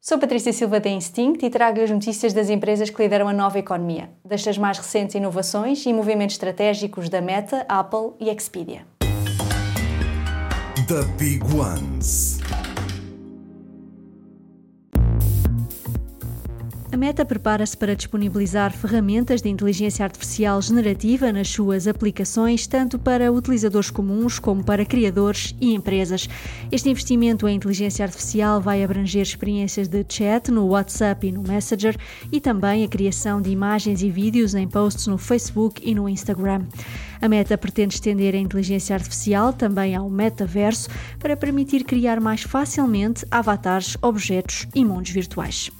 Sou Patrícia Silva da Instinct e trago as notícias das empresas que lideram a nova economia, destas mais recentes inovações e movimentos estratégicos da Meta, Apple e Expedia. The Big Ones. A Meta prepara-se para disponibilizar ferramentas de inteligência artificial generativa nas suas aplicações, tanto para utilizadores comuns como para criadores e empresas. Este investimento em inteligência artificial vai abranger experiências de chat no WhatsApp e no Messenger e também a criação de imagens e vídeos em posts no Facebook e no Instagram. A Meta pretende estender a inteligência artificial também ao metaverso para permitir criar mais facilmente avatares, objetos e mundos virtuais.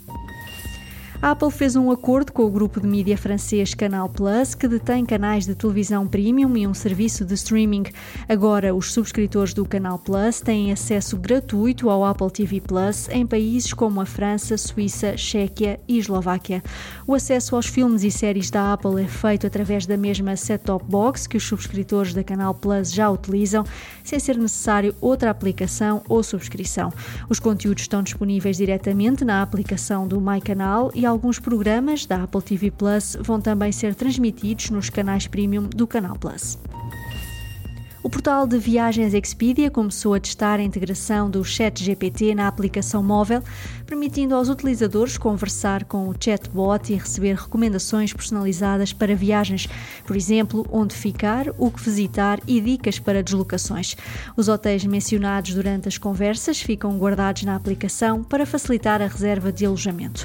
A Apple fez um acordo com o grupo de mídia francês Canal Plus, que detém canais de televisão premium e um serviço de streaming. Agora, os subscritores do Canal Plus têm acesso gratuito ao Apple TV Plus em países como a França, Suíça, Chequia e Eslováquia. O acesso aos filmes e séries da Apple é feito através da mesma set-top box que os subscritores da Canal Plus já utilizam, sem ser necessário outra aplicação ou subscrição. Os conteúdos estão disponíveis diretamente na aplicação do MyCanal e alguns programas da Apple TV Plus vão também ser transmitidos nos canais premium do Canal Plus. O portal de viagens Expedia começou a testar a integração do ChatGPT na aplicação móvel, permitindo aos utilizadores conversar com o chatbot e receber recomendações personalizadas para viagens, por exemplo, onde ficar, o que visitar e dicas para deslocações. Os hotéis mencionados durante as conversas ficam guardados na aplicação para facilitar a reserva de alojamento.